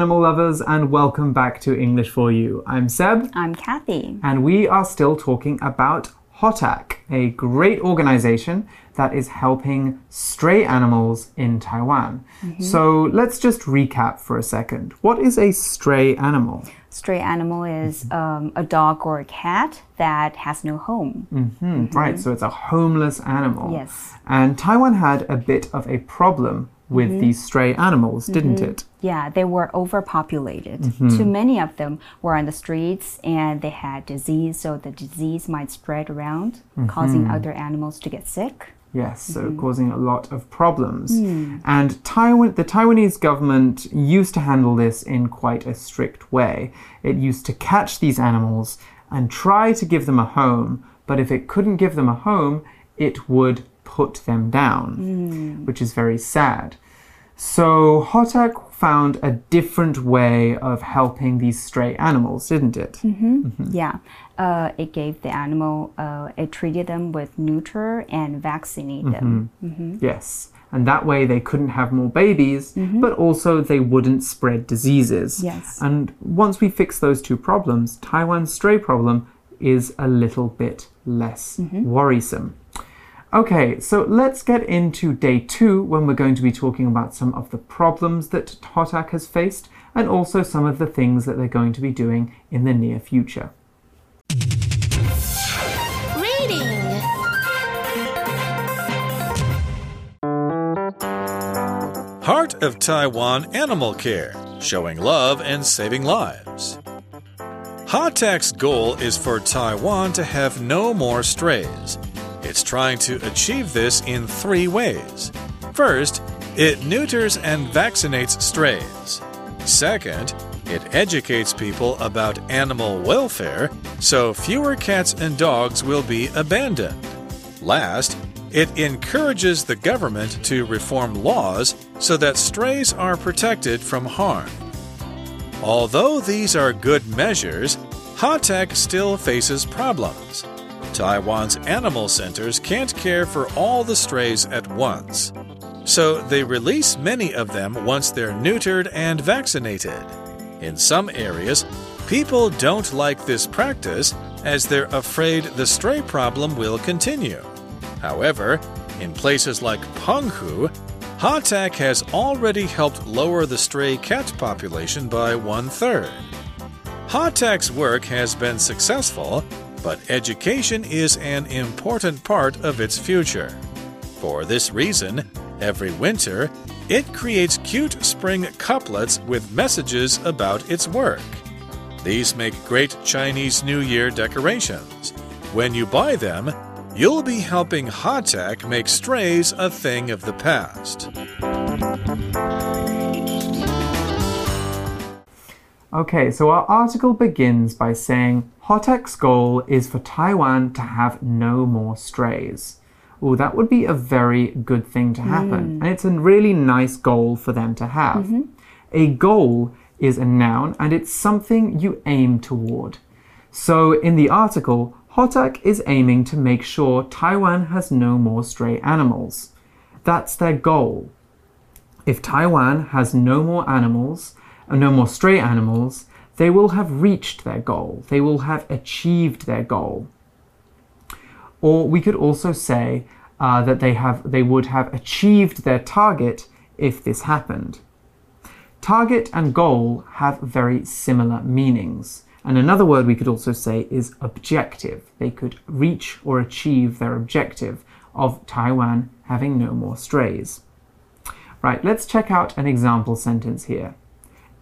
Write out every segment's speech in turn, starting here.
Animal lovers, and welcome back to English for You. I'm Seb, I'm Kathy. and we are still talking about HOTAC, a great organization that is helping stray animals in Taiwan. So let's just recap for a second. What is a stray animal? Stray animal is um, a dog or a cat that has no home. Hmm, Right, so it's a homeless animal. Yes. And Taiwan had a bit of a problem with these stray animals, didn't it? Yeah, they were overpopulated. Mm-hmm. Too many of them were on the streets and they had disease, so the disease might spread around, Mm-hmm. causing other animals to get sick. Yes, so causing a lot of problems. And Taiwan, the Taiwanese government used to handle this in quite a strict way. It used to catch these animals and try to give them a home, but if it couldn't give them a home, it would put them down, hmm. which is very sad. So HOTAC found a different way of helping these stray animals, didn't it? Mm-hmm. Mm-hmm. Yeah, uh, it gave the animal, uh, it treated them with neuter and vaccinate them. Mm-hmm. Yes. And that way they couldn't have more babies, but also they wouldn't spread diseases. Yes. And once we fix those two problems, Taiwan's stray problem is a little bit less worrisome. Okay, so let's get into day two when we're going to be talking about some of the problems that HOTAC has faced and also some of the things that they're going to be doing in the near future. Reading. Heart of Taiwan Animal Care, showing love and saving lives. HOTAC's goal is for Taiwan to have no more strays. It's trying to achieve this in three ways. First, it neuters and vaccinates strays. Second, it educates people about animal welfare so fewer cats and dogs will be abandoned. Last, it encourages the government to reform laws so that strays are protected from harm. Although these are good measures, HOTAC still faces problems. Taiwan's animal centers can't care for all the strays at once. So they release many of them once they're neutered and vaccinated. In some areas, people don't like this practice as they're afraid the stray problem will continue. However, in places like Penghu, HOTAC has already helped lower the stray cat population by one third. HOTAC's work has been successful, but education is an important part of its future. For this reason, every winter, it creates cute spring couplets with messages about its work. These make great Chinese New Year decorations. When you buy them, you'll be helping HOTAC make strays a thing of the past. Okay, so our article begins by saying HOTAC's goal is for Taiwan to have no more strays. Oh, that would be a very good thing to happen. And it's a really nice goal for them to have. A goal is a noun and it's something you aim toward. So in the article, HOTAC is aiming to make sure Taiwan has no more stray animals. That's their goal. If Taiwan has no more animals, uh, no more stray animals, they will have reached their goal. They will have achieved their goal. Or we could also say uh, that they have they would have achieved their target if this happened. Target and goal have very similar meanings. And another word we could also say is objective. They could reach or achieve their objective of Taiwan having no more strays. Right, let's check out an example sentence here.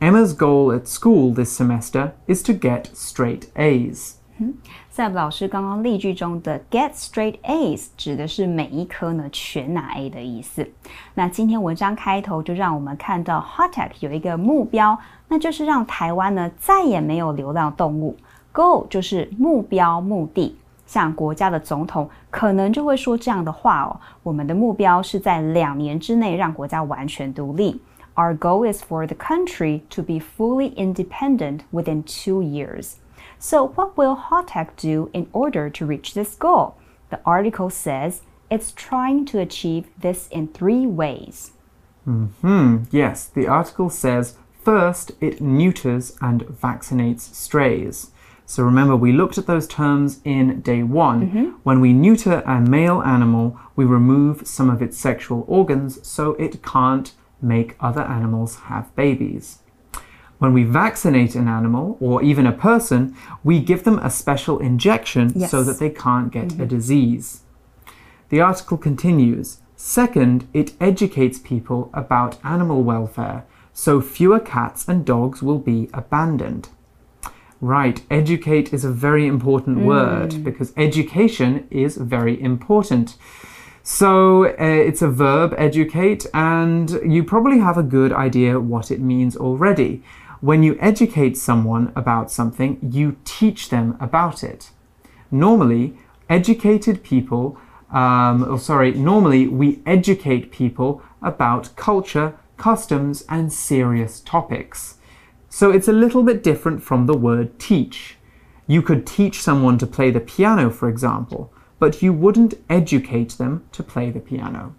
Emma's goal at school this semester is to get straight A's. 赛普老师刚刚例句中的 get straight A's 指的是每一科呢全拿 A 的意思。那今天文章开头就让我们看到 HOTAC 有一个目标，那就是让台湾呢再也没有流浪动物。Goal 就是目标、目的。像国家的总统可能就会说这样的话哦：我们的目标是在两年之内让国家完全独立。Our goal is for the country to be fully independent within two years. So, what will HOTAC do in order to reach this goal? The article says it's trying to achieve this in three ways. Hmm, yes, the article says First, it neuters and vaccinates strays. So remember, we looked at those terms in day one. When we neuter a male animal, we remove some of its sexual organs so it can't make other animals have babies. When we vaccinate an animal or even a person, we give them a special injection Yes. so that they can't get a mm-hmm. disease. The article continues Second, it educates people about animal welfare, so fewer cats and dogs will be abandoned. Right, educate is a very important word mm. because education is very important. So uh, it's a verb, educate, and you probably have a good idea what it means already. When you educate someone about something, you teach them about it. Normally, educated people, um, oh, sorry, normally we educate people about culture, customs, and serious topics. So it's a little bit different from the word teach. You could teach someone to play the piano, for example, but you wouldn't educate them to play the piano.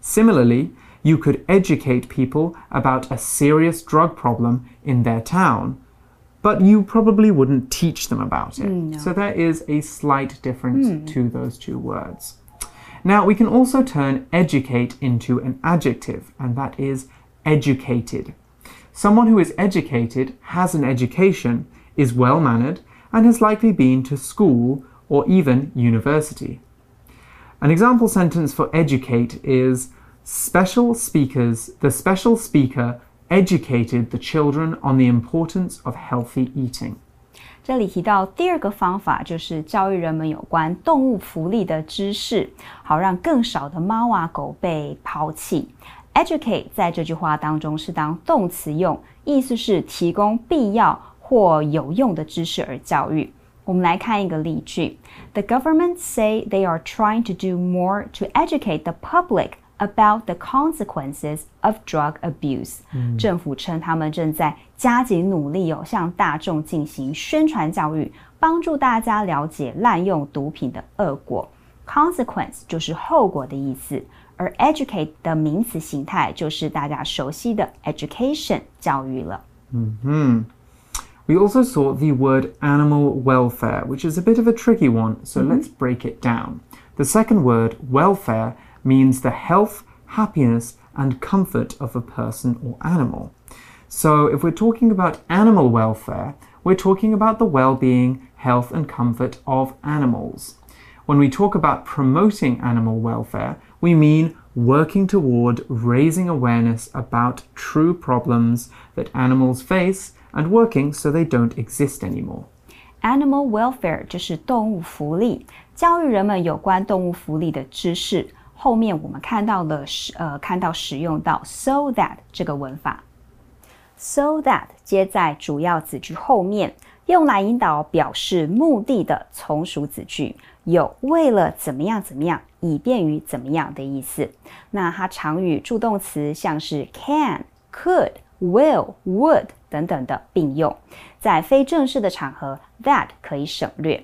Similarly, you could educate people about a serious drug problem in their town, but you probably wouldn't teach them about it. Mm, so there is a slight difference hmm. to those two words. Now, we can also turn educate into an adjective, and that is educated. Someone who is educated, has an education, is well mannered, and has likely been to school or even university. An example sentence for educate is Special speakers, the special speaker educated the children on the importance of healthy eating. 这里提到第二个方法，就是教育人们有关动物福利的知识，好让更少的猫啊狗被抛弃。Educate 在这句话当中是当动词用，意思是提供必要或有用的知识而教育。 我们来看一个例句：The government say they are trying to do more to educate the public about the consequences of drug abuse。政府称他们正在加紧努力哦，向大众进行宣传教育，帮助大家了解滥用毒品的恶果。Consequence 就是后果的意思，而 educate 的名词形态就是大家熟悉的 education 教育了。We also saw the word animal welfare, which is a bit of a tricky one, so mm-hmm. let's break it down. The second word, welfare, means the health, happiness, and comfort of a person or animal. So, if we're talking about animal welfare, we're talking about the well being, health, and comfort of animals. When we talk about promoting animal welfare, we mean working toward raising awareness about true problems that animals face and working so they don't exist anymore. Animal welfare 就是动物福利，教育人们有关动物福利的知识。后面我们看到了使呃看到使用到 so that 这个文法，so that 接在主要子句后面，用来引导表示目的的从属子句，有为了怎么样怎么样，以便于怎么样的意思。那它常与助动词像是 can、could、will、would 等等的并用，在非正式的场合，that 可以省略。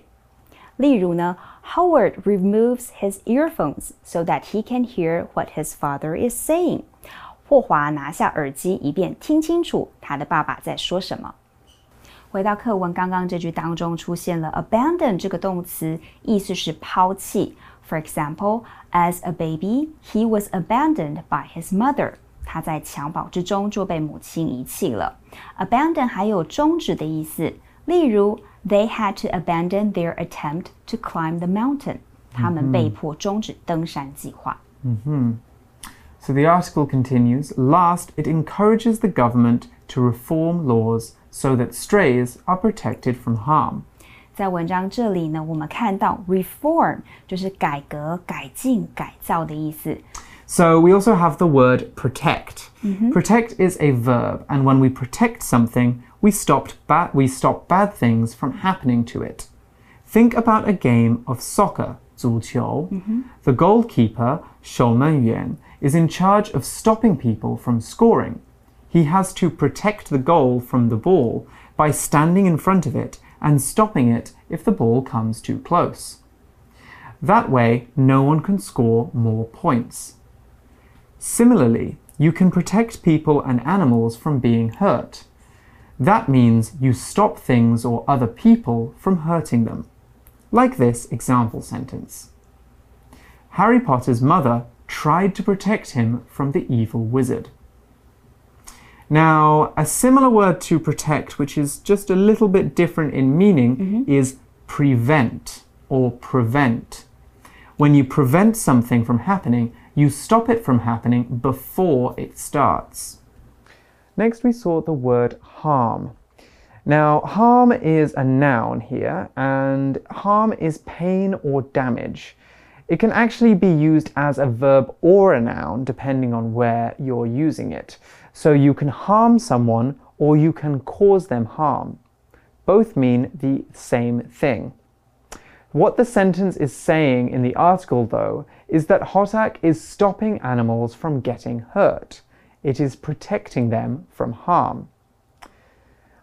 例如呢，Howard removes his earphones so that he can hear what his father is saying。霍华拿下耳机，以便听清楚他的爸爸在说什么。回到课文，刚刚这句当中出现了 abandon 这个动词，意思是抛弃。For example, as a baby, he was abandoned by his mother. 他在襁褓之中就被母亲遗弃了。Abandon 还有终止的意思，例如 They had to abandon their attempt to climb the mountain. 他们被迫终止登山计划。 So the article continues Last, it encourages the government to reform laws so that strays are protected from harm. 在文章这里呢，我们看到 reform 就是改革、改进、改造的意思。 So we also have the word protect. Protect is a verb, and when we protect something, we stopped ba- we stop bad things from happening to it. Think about a game of soccer, 足球. The goalkeeper, 守门员, is in charge of stopping people from scoring. He has to protect the goal from the ball by standing in front of it and stopping it if the ball comes too close. That way, no one can score more points. Similarly, you can protect people and animals from being hurt. That means you stop things or other people from hurting them. Like this example sentence Harry Potter's mother tried to protect him from the evil wizard. Now, a similar word to protect, which is just a little bit different in meaning, mm -hmm. is prevent or prevent. When you prevent something from happening, you stop it from happening before it starts. Next, we saw the word harm. Now, harm is a noun here, and harm is pain or damage. It can actually be used as a verb or a noun depending on where you're using it. So you can harm someone or you can cause them harm. Both mean the same thing. What the sentence is saying in the article, though, is that HOTAC is stopping animals from getting hurt. It is protecting them from harm.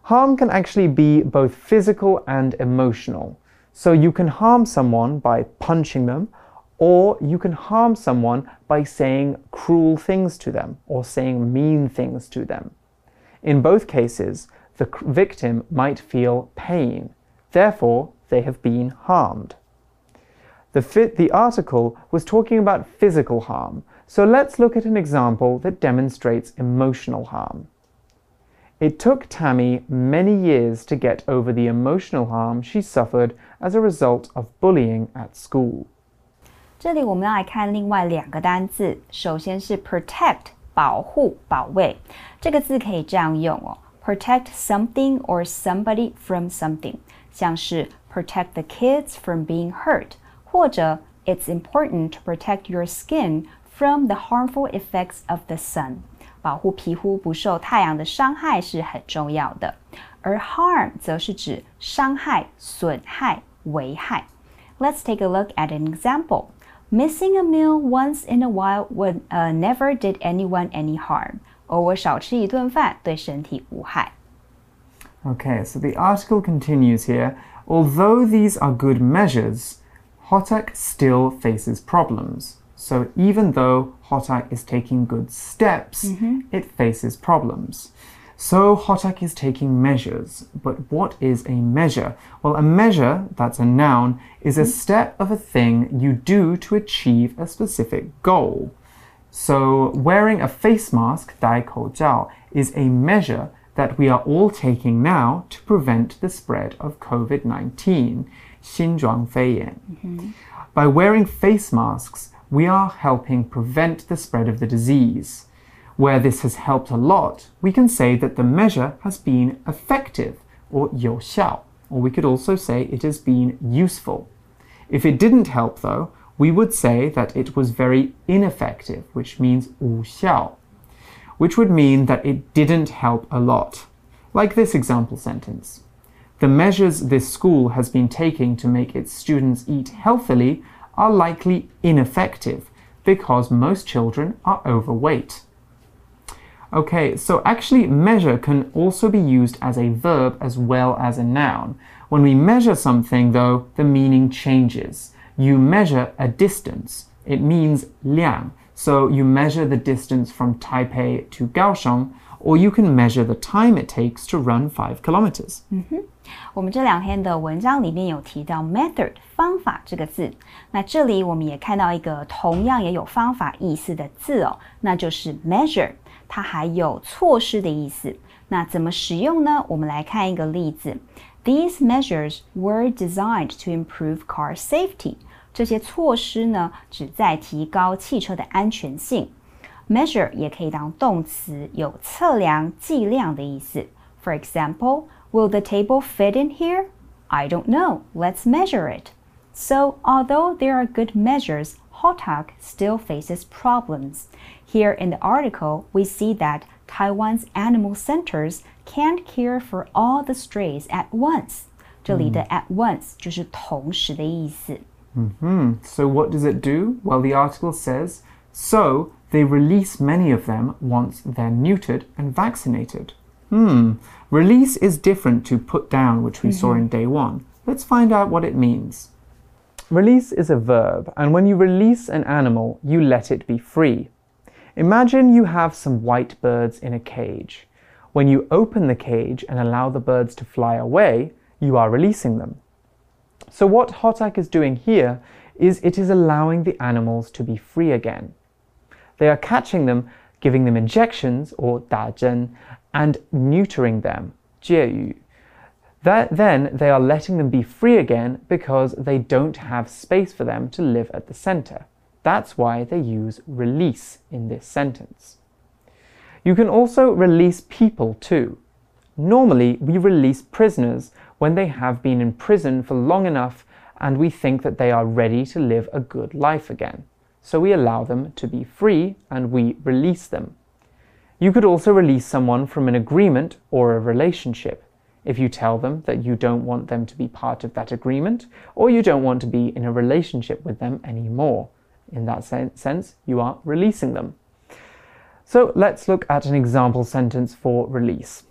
Harm can actually be both physical and emotional. So you can harm someone by punching them or you can harm someone by saying cruel things to them or saying mean things to them. In both cases, the victim might feel pain. Therefore, they have been harmed. The, fit, the article was talking about physical harm, so let's look at an example that demonstrates emotional harm. It took Tammy many years to get over the emotional harm she suffered as a result of bullying at school. 这里我们要来看另外两个单字，首先是 protect 保护、保卫，这个字可以这样用哦，protect something or somebody from something，像是 protect the kids from being hurt， 或者 it's important to protect your skin from the harmful effects of the sun，保护皮肤不受太阳的伤害是很重要的。而 harm 则是指伤害、损害、危害。Let's take a look at an example. Missing a meal once in a while would uh, never did anyone any harm. 偶尔少吃一顿饭对身体无害。Okay, so the article continues here. Although these are good measures, HOTAC still faces problems. So even though HOTAC is taking good steps, mm -hmm. it faces problems. So HOTAC is taking measures. But what is a measure? Well, a measure, that's a noun, is a mm-hmm. step of a thing you do to achieve a specific goal. So wearing a face mask, Dai Kou Jiao, is a measure that we are all taking now to prevent the spread of COVID 19. Xinjiang Feiyan. Mm -hmm. By wearing face masks, we are helping prevent the spread of the disease. Where this has helped a lot, we can say that the measure has been effective, or 有效, or we could also say it has been useful. If it didn't help, though, we would say that it was very ineffective, which means 无效, which would mean that it didn't help a lot, like this example sentence. The measures this school has been taking to make its students eat healthily are likely ineffective because most children are overweight. Okay, so actually measure can also be used as a verb as well as a noun. When we measure something, though, the meaning changes. You measure a distance. It means liang. So you measure the distance from Taipei to Kaohsiung, or you can measure the time it takes to run five kilometers. 嗯哼，我们这两天的文章里面有提到 method 方法这个字，那这里我们也看到一个同样也有方法意思的字哦，那就是 measure。它还有措施的意思。那怎么使用呢？我们来看一个例子。These measures were designed to improve car safety。这些措施呢，旨在提高汽车的安全性。 measure 也可以当动词，有测量、计量的意思。For example, will the table fit in here? I don't know. Let's measure it. So, although there are good measures, HOTAC still faces problems. Here in the article, we see that Taiwan's animal centers can't care for all the strays at once. 这里的 at once 就是同时的意思。Mm -hmm. So what does it do? Well, the article says, so they release many of them once they're neutered and vaccinated. Hmm. Release is different to put down, which we mm -hmm. saw in day one. Let's find out what it means. Release is a verb, and when you release an animal, you let it be free. Imagine you have some white birds in a cage. When you open the cage and allow the birds to fly away, you are releasing them. So, what HOTAC is doing here is it is allowing the animals to be free again. They are catching them, giving them injections or 打针 and neutering them 介语 that, then they are letting them be free again because they don't have space for them to live at the center. That's why they use release in this sentence. You can also release people too. Normally, we release prisoners when they have been in prison for long enough and we think that they are ready to live a good life again. So we allow them to be free and we release them. You could also release someone from an agreement or a relationship if you tell them that you don't want them to be part of that agreement or you don't want to be in a relationship with them anymore. In that sense, you are releasing them. So let's look at an example sentence for release.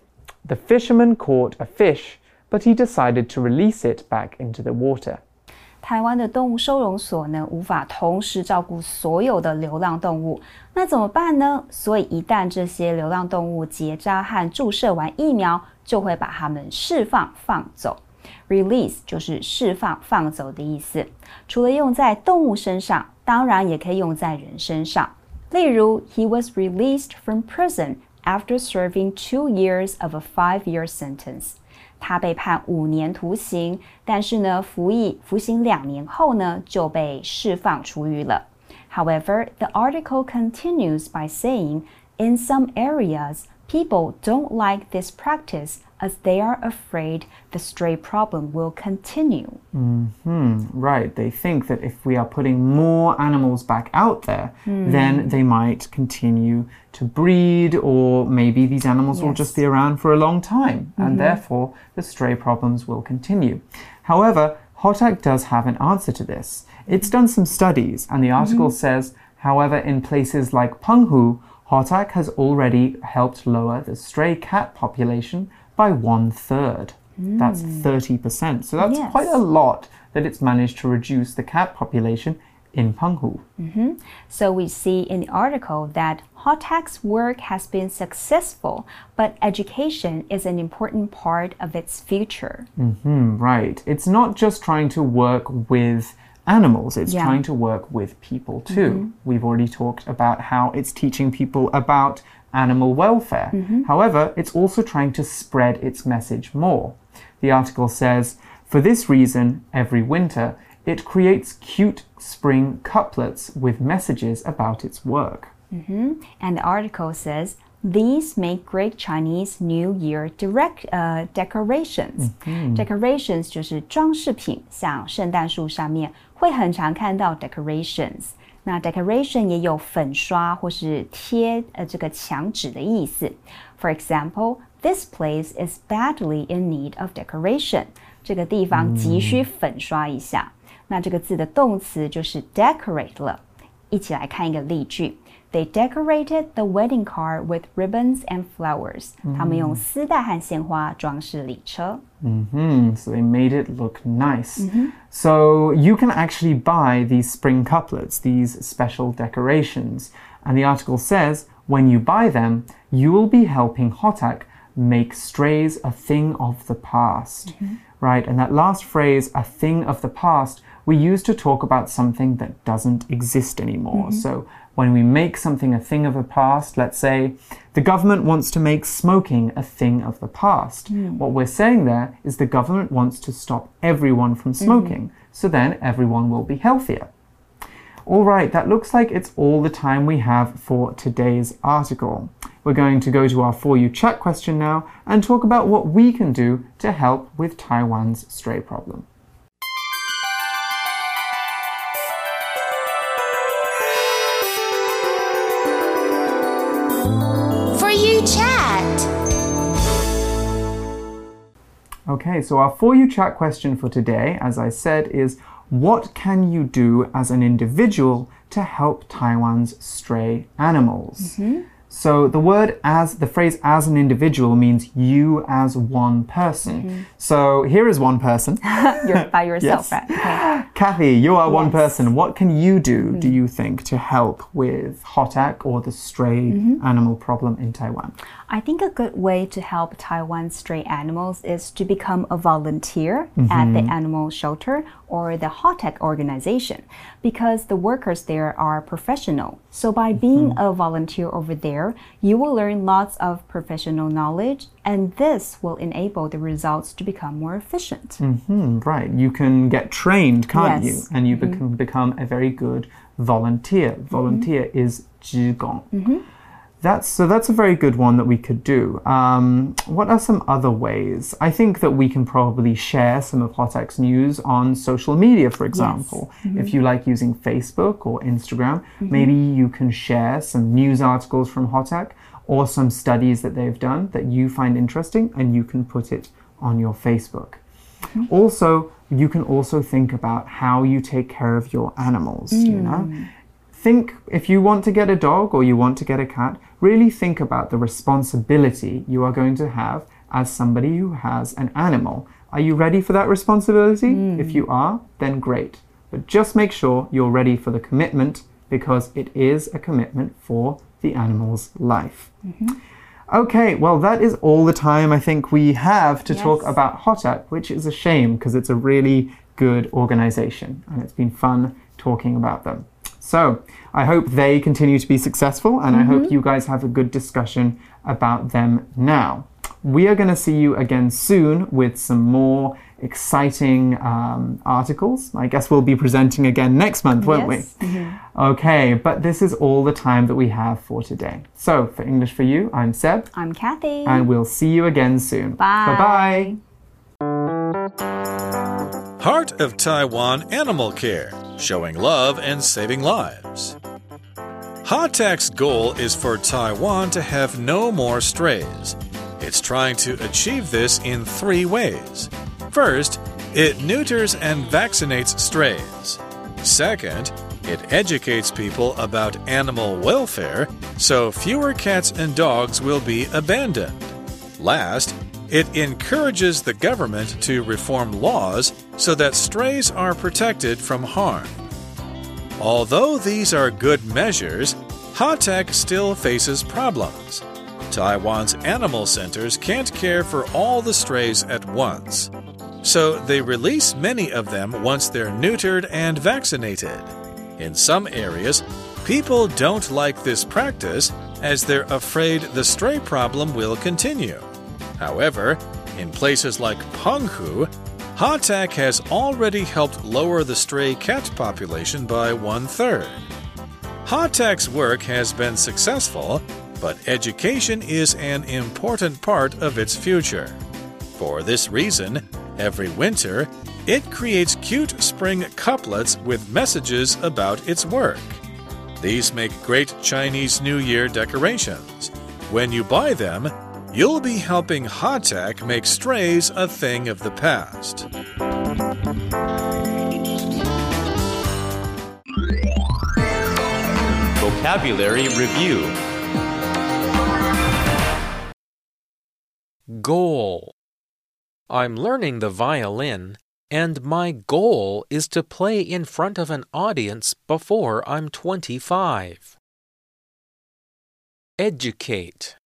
The fisherman caught a fish, but he decided to release it back into the water. 台湾的动物收容所呢，无法同时照顾所有的流浪动物，那怎么办呢？所以一旦这些流浪动物结扎和注射完疫苗，就会把它们释放放走。Release 就是释放放走的意思。除了用在动物身上，当然也可以用在人身上。例如，He was released from prison after serving two years of a five-year sentence. 他被判五年徒刑，但是呢，服役服刑两年后呢，就被释放出狱了。However, the article continues by saying, in some areas, people don't like this practice as they are afraid the stray problem will continue. Mm hmm, right. They think that if we are putting more animals back out there, mm. then they might continue to breed, or maybe these animals yes. will just be around for a long time, mm -hmm. and mm-hmm. therefore the stray problems will continue. However, HOTAC does have an answer to this. It's done some studies, and the article -hmm. says, however, in places like Penghu, HOTAC has already helped lower the stray cat population by one third. Mm. That's 30%. So that's yes. quite a lot that it's managed to reduce the cat population in Penghu. Mm -hmm. So we see in the article that HOTAC's work has been successful, but education is an important part of its future. Mm -hmm, right. It's not just trying to work with animals, it's yeah. trying to work with people too. Mm -hmm. We've already talked about how it's teaching people about animal welfare. Mm -hmm. However, it's also trying to spread its message more. The article says, for this reason, every winter, it creates cute spring couplets with messages about its work. Mm -hmm. And the article says, these make great Chinese New Year direct uh, decorations. Mm -hmm. Decorations 就是装饰品，像圣诞树上面会很常看到 decorations。那 decoration 也有粉刷或是贴呃这个墙纸的意思。For example, this place is badly in need of decoration。这个地方急需粉刷一下。那这个字的动词就是 decorate 了。一起来看一个例句。 they decorated the wedding car with ribbons and flowers. hmm. So they made it look nice. Mm -hmm. So you can actually buy these spring couplets, these special decorations. And the article says when you buy them, you will be helping HOTAC make strays a thing of the past. Mm -hmm. Right? And that last phrase, a thing of the past, we use to talk about something that doesn't exist anymore. Mm -hmm. So when we make something a thing of the past, let's say the government wants to make smoking a thing of the past. Mm. What we're saying there is the government wants to stop everyone from mm-hmm. smoking, mm. so then everyone will be healthier. All right, that looks like it's all the time we have for today's article. We're going to go to our For You chat question now and talk about what we can do to help with Taiwan's stray problem. Okay, so our For You chat question for today, as I said, is what can you do as an individual to help Taiwan's stray animals? Mm -hmm. So the word as the phrase as an individual means you as one person. Mm-hmm. So here is one person. You're by yourself, Yes. right? Okay. Kathy, you are one person. What can you do, mm-hmm. do you think, to help with HOTAC or the stray mm-hmm. animal problem in Taiwan? I think a good way to help Taiwan stray animals is to become a volunteer at the animal shelter or the HOTAC organization because the workers there are professional. So by being mm-hmm. a volunteer over there, you will learn lots of professional knowledge and this will enable the results to become more efficient. Hmm, right. You can get trained, can't Yes. you? And you mm-hmm. can become a very good volunteer. Mm-hmm. Volunteer is 职工. That's so. That's a very good one that we could do. Um, what are some other ways? I think that we can probably share some of HOTAC's news on social media, for example. Mm-hmm. If you like using Facebook or Instagram, mm-hmm. maybe you can share some news articles from HOTAC or some studies that they've done that you find interesting, and you can put it on your Facebook. Mm-hmm. Also, you can also think about how you take care of your animals, you know? Mm. Think if you want to get a dog or you want to get a cat, really think about the responsibility you are going to have as somebody who has an animal. Are you ready for that responsibility? Hmm. If you are, then great. But just make sure you're ready for the commitment because it is a commitment for the animal's life. Mm-hmm. Okay, well, that is all the time I think we have to talk Yes. about HOTAC, which is a shame because it's a really good organization and it's been fun talking about them. So, I hope they continue to be successful and I hope you guys have a good discussion about them now. We are going to see you again soon with some more exciting um, articles. I guess we'll be presenting again next month, won't Yes. we? Okay, but this is all the time that we have for today. So, for English for You, I'm Seb, I'm Kathy. and we'll see you again soon. Bye. Bye. Heart of Taiwan Animal Care, showing love and saving lives. HOTAC's goal is for Taiwan to have no more strays. It's trying to achieve this in three ways. First, it neuters and vaccinates strays. Second, it educates people about animal welfare so fewer cats and dogs will be abandoned. Last, it encourages the government to reform laws so that strays are protected from harm. Although these are good measures, HOTAC still faces problems. Taiwan's animal centers can't care for all the strays at once. So they release many of them once they're neutered and vaccinated. In some areas, people don't like this practice as they're afraid the stray problem will continue. However, in places like Penghu, HOTAC has already helped lower the stray cat population by one third. HOTAC's work has been successful, but education is an important part of its future. For this reason, every winter, it creates cute spring couplets with messages about its work. These make great Chinese New Year decorations. When you buy them, you'll be helping HOTAC make strays a thing of the past. Vocabulary Review Goal. I'm learning the violin, and my goal is to play in front of an audience before I'm 25. Educate.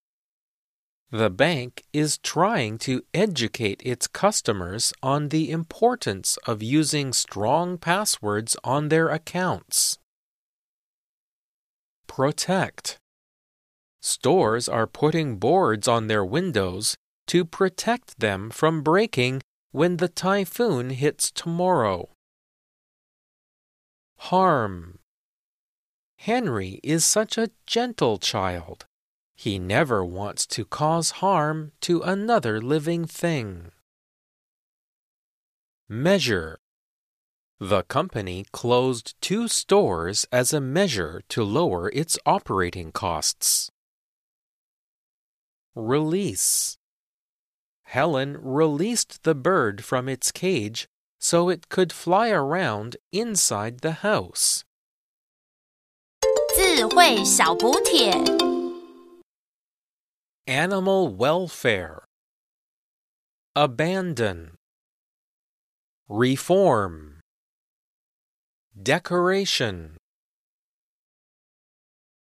The bank is trying to educate its customers on the importance of using strong passwords on their accounts. Protect. Stores are putting boards on their windows to protect them from breaking when the typhoon hits tomorrow. Harm. Henry is such a gentle child. He never wants to cause harm to another living thing. Measure. The company closed two stores as a measure to lower its operating costs. Release. Helen released the bird from its cage so it could fly around inside the house. 智慧小补帖。 Animal welfare, abandon, reform, decoration.